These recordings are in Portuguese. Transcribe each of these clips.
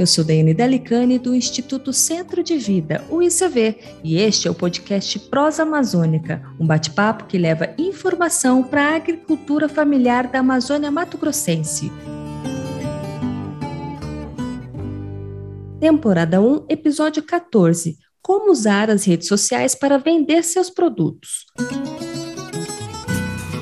eu sou Daiane Delicani do Instituto Centro de Vida, o ICV, e este é o podcast Prosa Amazônica, um bate-papo que leva informação para a agricultura familiar da Amazônia Mato Grossense. Temporada 1, episódio 14. Como usar as redes sociais para vender seus produtos.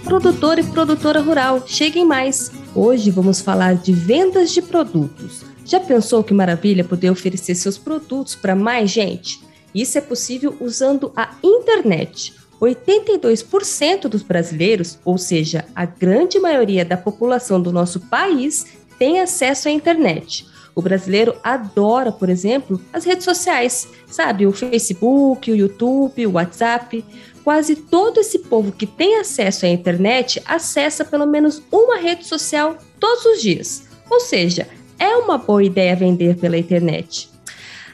Produtor e produtora rural, cheguem mais! Hoje vamos falar de vendas de produtos. Já pensou que maravilha poder oferecer seus produtos para mais gente? Isso é possível usando a internet. 82% dos brasileiros, ou seja, a grande maioria da população do nosso país, tem acesso à internet. O brasileiro adora, por exemplo, as redes sociais, sabe? O Facebook, o YouTube, o WhatsApp. Quase todo esse povo que tem acesso à internet acessa pelo menos uma rede social todos os dias. Ou seja, é uma boa ideia vender pela internet.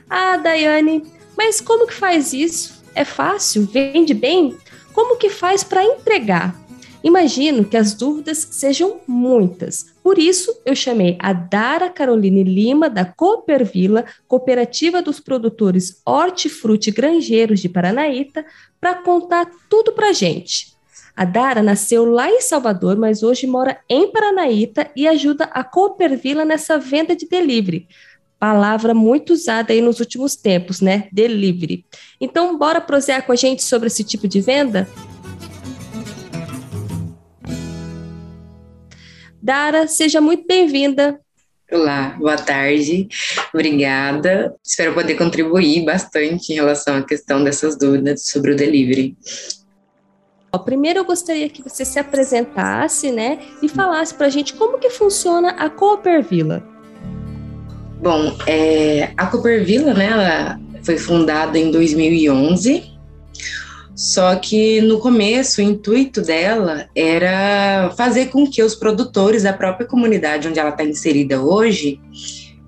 Ah, Daiane, mas como que faz isso? É fácil? Vende bem? Como que faz para entregar? Imagino que as dúvidas sejam muitas. Por isso, eu chamei a Dara Caroline Lima, da Coopervila, Cooperativa dos Produtores Hortifruti Grangeiros de Paranaíta, para contar tudo para gente. A Dara nasceu lá em Salvador, mas hoje mora em Paranaíta e ajuda a Coopervila nessa venda de delivery. Palavra muito usada aí nos últimos tempos, né? Delivery. Então, bora prosear com a gente sobre esse tipo de venda? Dara, seja muito bem-vinda. Olá, boa tarde, obrigada. Espero poder contribuir bastante em relação à questão dessas dúvidas sobre o delivery. Primeiro eu gostaria que você se apresentasse, né, e falasse para a gente como que funciona a Coopervila. Bom, é, a Coopervila, né, ela foi fundada em 2011 só que no começo, o intuito dela era fazer com que os produtores da própria comunidade onde ela está inserida hoje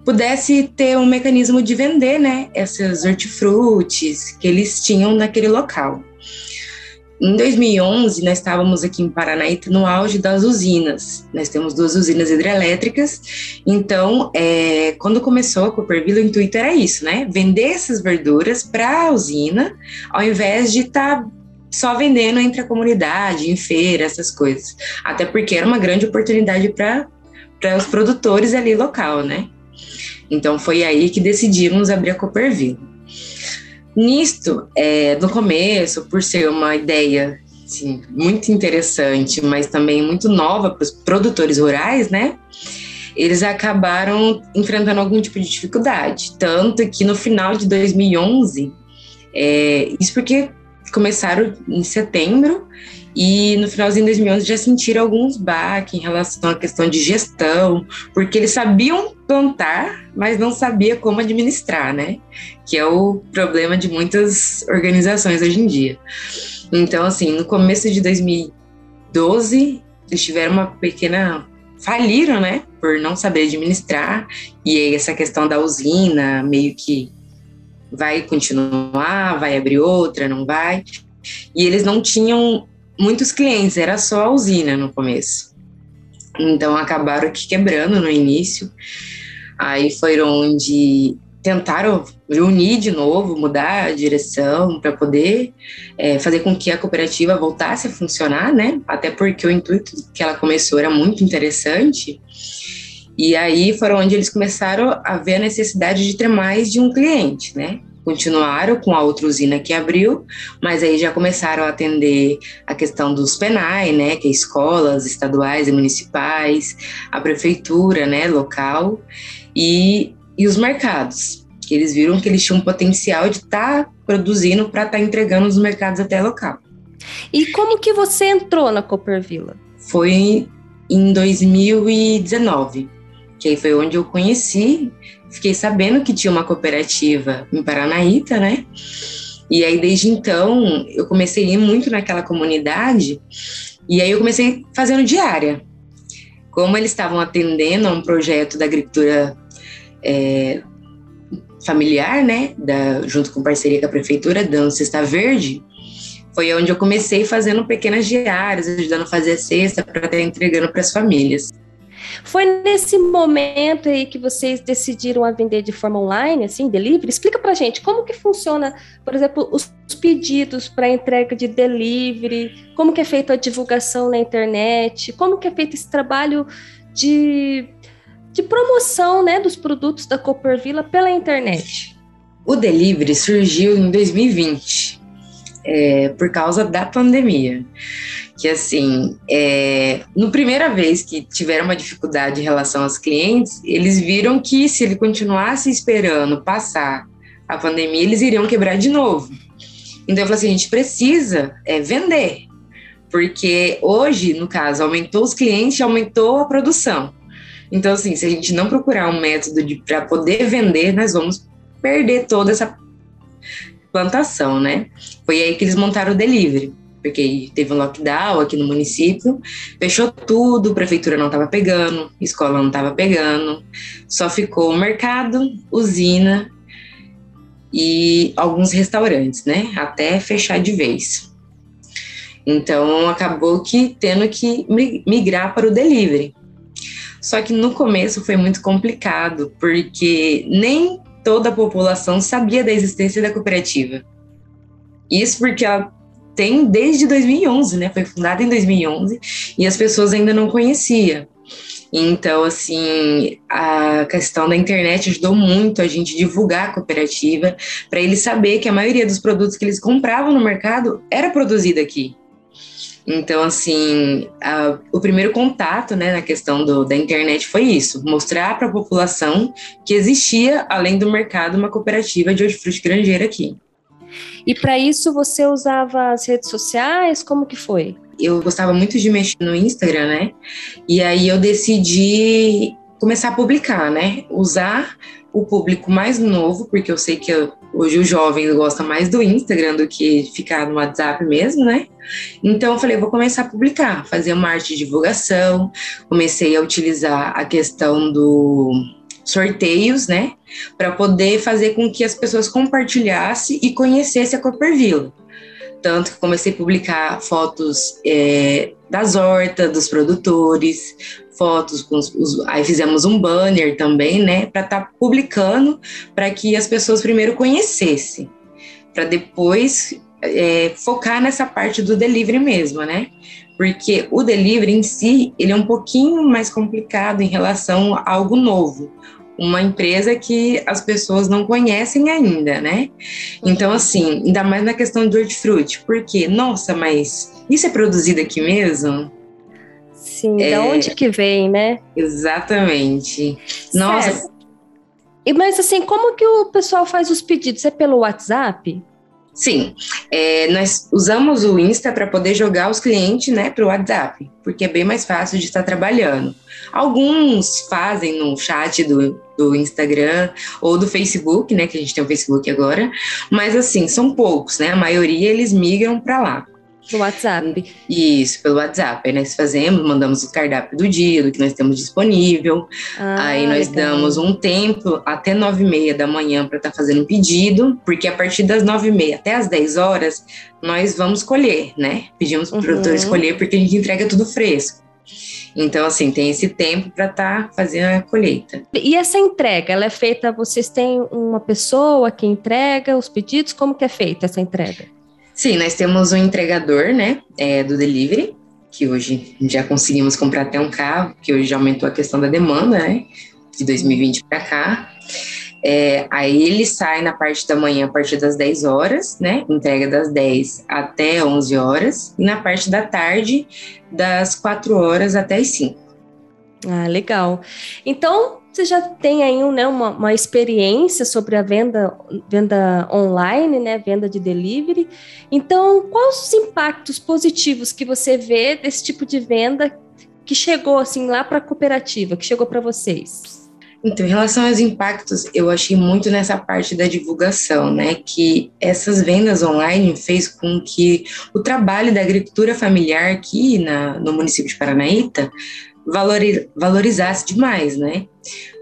pudesse ter um mecanismo de vender, né, essas hortifrutis que eles tinham naquele local. Em 2011, nós estávamos aqui em Paranaíta no auge das usinas. Nós temos duas usinas hidrelétricas. Então, é, quando começou a Cooperville, o intuito era isso, né? Vender essas verduras para a usina, ao invés de estar tá só vendendo entre a comunidade, em feira, essas coisas. Até porque era uma grande oportunidade para os produtores ali local, né? Então, foi aí que decidimos abrir a Cooperville. Nisto, é, no começo, por ser uma ideia assim, muito interessante, mas também muito nova para os produtores rurais, né? Eles acabaram enfrentando algum tipo de dificuldade. Tanto que no final de 2011, é, isso porque começaram em setembro e no finalzinho de 2011 já sentiram alguns baques em relação à questão de gestão, porque eles sabiam plantar, mas não sabia como administrar, né? Que é o problema de muitas organizações hoje em dia. Então, assim, no começo de 2012, eles tiveram uma pequena faliram, né, por não saber administrar, e aí essa questão da usina meio que vai continuar, vai abrir outra, não vai. E eles não tinham muitos clientes, era só a usina no começo. Então acabaram aqui quebrando no início. Aí foram onde tentaram unir de novo, mudar a direção para poder é, fazer com que a cooperativa voltasse a funcionar, né? Até porque o intuito que ela começou era muito interessante. E aí foram onde eles começaram a ver a necessidade de ter mais de um cliente, né? Continuaram com a outra usina que abriu, mas aí já começaram a atender a questão dos penais, né, que é escolas estaduais e municipais, a prefeitura, né, local, e, e os mercados, que eles viram que eles tinham um potencial de estar tá produzindo para estar tá entregando nos mercados até local. E como que você entrou na Coopervila? Foi em 2019, que aí foi onde eu conheci fiquei sabendo que tinha uma cooperativa em Paranaíta, né? E aí, desde então, eu comecei a ir muito naquela comunidade, e aí eu comecei fazendo diária. Como eles estavam atendendo a um projeto da agricultura é, familiar, né, da, junto com parceria com a prefeitura, dando cesta verde, foi onde eu comecei fazendo pequenas diárias, ajudando a fazer a cesta para estar entregando para as famílias. Foi nesse momento aí que vocês decidiram a vender de forma online, assim, delivery? Explica pra gente como que funciona, por exemplo, os pedidos para entrega de delivery, como que é feita a divulgação na internet, como que é feito esse trabalho de, de promoção, né, dos produtos da Cooper Villa pela internet. O delivery surgiu em 2020, é, por causa da pandemia que assim, é, no primeira vez que tiveram uma dificuldade em relação aos clientes, eles viram que se ele continuasse esperando passar a pandemia, eles iriam quebrar de novo. Então eu falei assim, a gente precisa é, vender, porque hoje, no caso, aumentou os clientes, aumentou a produção. Então assim, se a gente não procurar um método para poder vender, nós vamos perder toda essa plantação, né? Foi aí que eles montaram o delivery porque teve um lockdown aqui no município, fechou tudo, prefeitura não estava pegando, escola não estava pegando, só ficou o mercado, usina e alguns restaurantes, né? Até fechar de vez. Então acabou que tendo que migrar para o delivery. Só que no começo foi muito complicado, porque nem toda a população sabia da existência da cooperativa. Isso porque ela tem desde 2011, né? Foi fundada em 2011 e as pessoas ainda não conheciam. Então, assim, a questão da internet ajudou muito a gente divulgar a cooperativa, para eles saber que a maioria dos produtos que eles compravam no mercado era produzido aqui. Então, assim, a, o primeiro contato né, na questão do, da internet foi isso: mostrar para a população que existia, além do mercado, uma cooperativa de hortifruti granjeira aqui. E para isso você usava as redes sociais? Como que foi? Eu gostava muito de mexer no Instagram, né? E aí eu decidi começar a publicar, né? Usar o público mais novo, porque eu sei que hoje os jovens gostam mais do Instagram do que ficar no WhatsApp mesmo, né? Então eu falei, vou começar a publicar, fazer uma arte de divulgação, comecei a utilizar a questão do sorteios, né, para poder fazer com que as pessoas compartilhassem e conhecessem a Copperville. Tanto que comecei a publicar fotos é, das hortas, dos produtores, fotos com os, aí fizemos um banner também, né, para estar tá publicando para que as pessoas primeiro conhecessem, para depois é, focar nessa parte do delivery mesmo, né? Porque o delivery em si, ele é um pouquinho mais complicado em relação a algo novo uma empresa que as pessoas não conhecem ainda, né? Então, assim, ainda mais na questão do hortifruti, porque, nossa, mas isso é produzido aqui mesmo? Sim, é... de onde que vem, né? Exatamente. Nossa. Certo. Mas assim, como que o pessoal faz os pedidos? É pelo WhatsApp? Sim, é, nós usamos o Insta para poder jogar os clientes né, para o WhatsApp, porque é bem mais fácil de estar trabalhando. Alguns fazem no chat do, do Instagram ou do Facebook, né, que a gente tem o Facebook agora, mas assim, são poucos, né? A maioria eles migram para lá. No WhatsApp. Isso, pelo WhatsApp. Aí nós fazemos, mandamos o cardápio do dia, do que nós temos disponível. Ah, aí nós legal. damos um tempo até nove e meia da manhã para estar tá fazendo um pedido, porque a partir das nove e meia até as dez horas nós vamos colher, né? Pedimos para o uhum. produtor escolher porque a gente entrega tudo fresco. Então, assim, tem esse tempo para estar tá fazendo a colheita. E essa entrega, ela é feita, vocês têm uma pessoa que entrega os pedidos? Como que é feita essa entrega? Sim, nós temos um entregador, né, é, do delivery, que hoje já conseguimos comprar até um carro, que hoje já aumentou a questão da demanda, né, de 2020 para cá. É, aí ele sai na parte da manhã a partir das 10 horas, né? Entrega das 10 até 11 horas. E na parte da tarde, das 4 horas até as 5. Ah, legal. Então, você já tem aí né, uma, uma experiência sobre a venda, venda online, né, venda de delivery. Então, quais os impactos positivos que você vê desse tipo de venda que chegou assim lá para a cooperativa, que chegou para vocês? Então, em relação aos impactos, eu achei muito nessa parte da divulgação, né? Que essas vendas online fez com que o trabalho da agricultura familiar aqui na, no município de Paranaíta valorizasse demais, né?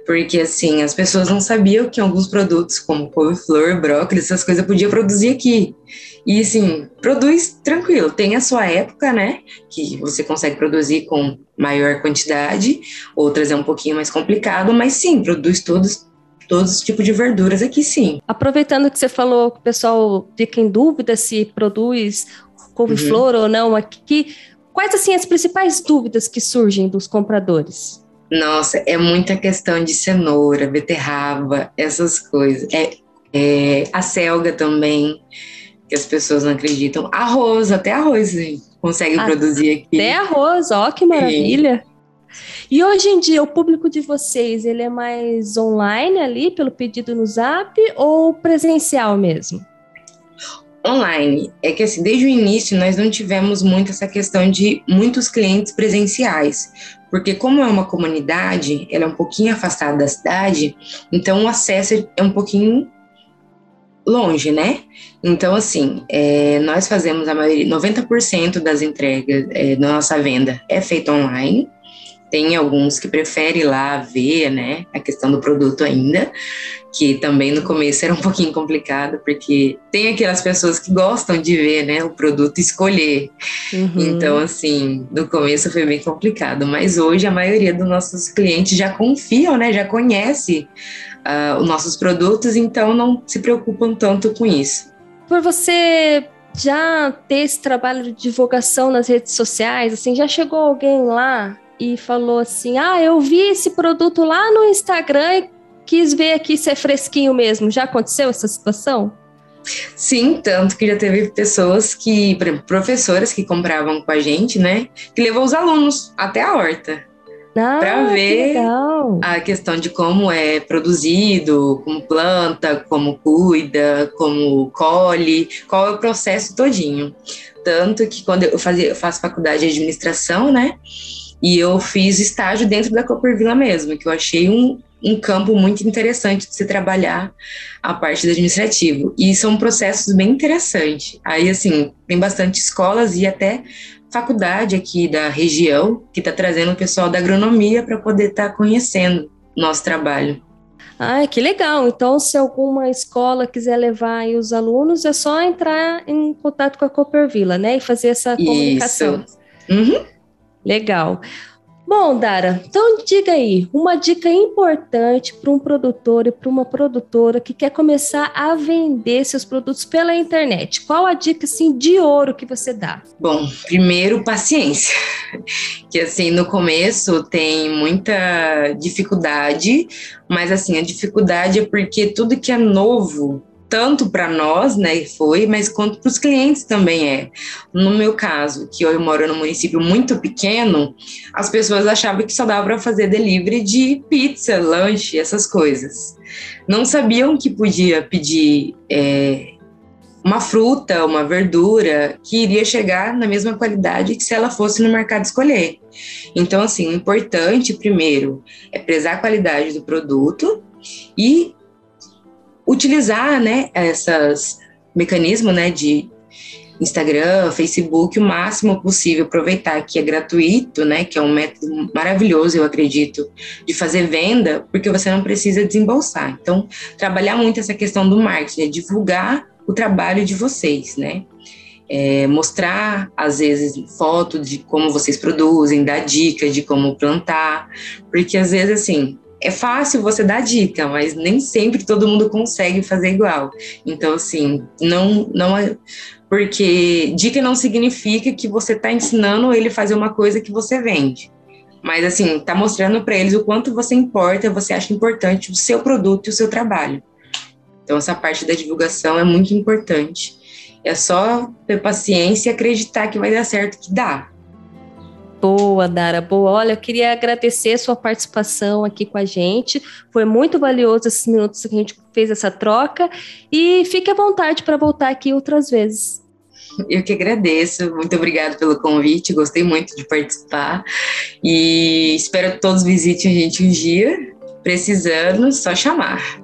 porque assim, as pessoas não sabiam que alguns produtos, como couve-flor, brócolis, essas coisas podia produzir aqui. E assim, produz tranquilo, tem a sua época, né? Que você consegue produzir com maior quantidade, outras é um pouquinho mais complicado, mas sim, produz todos todos os tipos de verduras aqui sim. Aproveitando que você falou que o pessoal fica em dúvida se produz couve-flor uhum. ou não aqui, quais assim as principais dúvidas que surgem dos compradores? Nossa, é muita questão de cenoura, beterraba, essas coisas. É, é, a selga também, que as pessoas não acreditam. Arroz, até arroz gente, consegue ah, produzir aqui. Até arroz, ó, que maravilha. E hoje em dia, o público de vocês, ele é mais online ali, pelo pedido no Zap, ou presencial mesmo? Online. É que assim, desde o início nós não tivemos muito essa questão de muitos clientes presenciais, porque como é uma comunidade, ela é um pouquinho afastada da cidade, então o acesso é um pouquinho longe, né? Então, assim, é, nós fazemos a maioria, 90% das entregas é, da nossa venda é feita online, tem alguns que preferem lá ver, né, a questão do produto ainda, que também no começo era um pouquinho complicado, porque tem aquelas pessoas que gostam de ver, né, o produto escolher. Uhum. Então, assim, no começo foi bem complicado, mas hoje a maioria dos nossos clientes já confiam, né, já conhece uh, os nossos produtos, então não se preocupam tanto com isso. Por você já ter esse trabalho de divulgação nas redes sociais, assim, já chegou alguém lá e falou assim: Ah, eu vi esse produto lá no Instagram e quis ver aqui se é fresquinho mesmo. Já aconteceu essa situação? Sim, tanto que já teve pessoas que, professoras que compravam com a gente, né? Que levou os alunos até a horta. Ah, para ver a questão de como é produzido, como planta, como cuida, como colhe, qual é o processo todinho. Tanto que quando eu, fazia, eu faço faculdade de administração, né? E eu fiz estágio dentro da Coppervilla mesmo, que eu achei um, um campo muito interessante de se trabalhar a parte do administrativo. E são processos bem interessantes. Aí, assim, tem bastante escolas e até faculdade aqui da região que está trazendo o pessoal da agronomia para poder estar tá conhecendo nosso trabalho. Ah, que legal! Então, se alguma escola quiser levar os alunos, é só entrar em contato com a Coppervilla, né? E fazer essa comunicação. Isso. Uhum. Legal. Bom, Dara, então diga aí, uma dica importante para um produtor e para uma produtora que quer começar a vender seus produtos pela internet. Qual a dica assim de ouro que você dá? Bom, primeiro paciência. Que assim, no começo tem muita dificuldade, mas assim, a dificuldade é porque tudo que é novo tanto para nós, né, foi, mas quanto para os clientes também é. No meu caso, que eu moro num município muito pequeno, as pessoas achavam que só dava para fazer delivery de pizza, lanche, essas coisas. Não sabiam que podia pedir é, uma fruta, uma verdura que iria chegar na mesma qualidade que se ela fosse no mercado escolher. Então, assim, o importante, primeiro, é prezar a qualidade do produto e utilizar, né, essas mecanismos, né, de Instagram, Facebook, o máximo possível, aproveitar que é gratuito, né, que é um método maravilhoso, eu acredito, de fazer venda, porque você não precisa desembolsar. Então, trabalhar muito essa questão do marketing, é divulgar o trabalho de vocês, né? É, mostrar, às vezes, foto de como vocês produzem, dar dicas de como plantar, porque às vezes, assim, é fácil você dar dica, mas nem sempre todo mundo consegue fazer igual. Então, assim, não, não é. Porque dica não significa que você está ensinando ele fazer uma coisa que você vende. Mas, assim, está mostrando para eles o quanto você importa, você acha importante o seu produto e o seu trabalho. Então, essa parte da divulgação é muito importante. É só ter paciência e acreditar que vai dar certo, que dá. Boa, Dara, boa. Olha, eu queria agradecer sua participação aqui com a gente. Foi muito valioso esses minutos que a gente fez essa troca. E fique à vontade para voltar aqui outras vezes. Eu que agradeço. Muito obrigada pelo convite. Gostei muito de participar. E espero que todos visitem a gente um dia. Precisando, só chamar.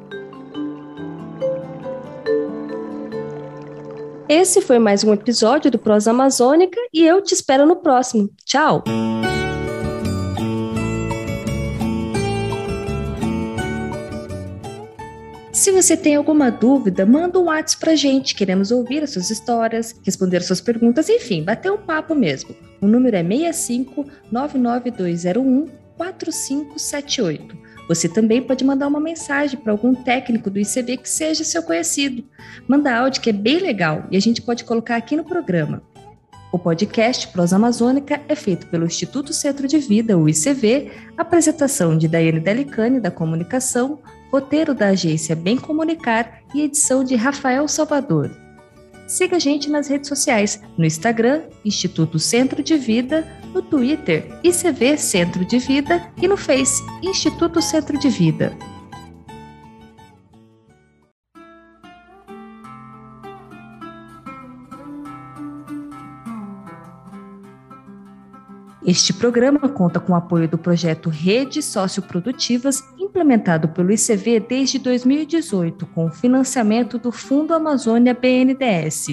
Esse foi mais um episódio do Prosa Amazônica e eu te espero no próximo. Tchau! você tem alguma dúvida, manda um WhatsApp pra gente. Queremos ouvir as suas histórias, responder as suas perguntas, enfim, bater um papo mesmo. O número é 65 99201 4578. Você também pode mandar uma mensagem para algum técnico do ICB que seja seu conhecido. Manda áudio que é bem legal e a gente pode colocar aqui no programa. O podcast Prosa Amazônica é feito pelo Instituto Centro de Vida, o ICV, apresentação de Daiane Delicani, da Comunicação, roteiro da agência Bem Comunicar e edição de Rafael Salvador. Siga a gente nas redes sociais, no Instagram, Instituto Centro de Vida, no Twitter, ICV Centro de Vida e no Face, Instituto Centro de Vida. Este programa conta com o apoio do projeto Redes Socioprodutivas, implementado pelo ICV desde 2018, com financiamento do Fundo Amazônia BNDES.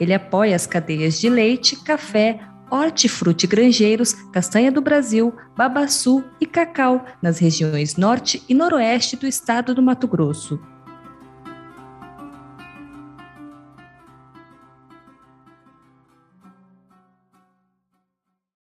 Ele apoia as cadeias de leite, café, hortifruti granjeiros, castanha do Brasil, babaçu e cacau nas regiões norte e noroeste do estado do Mato Grosso.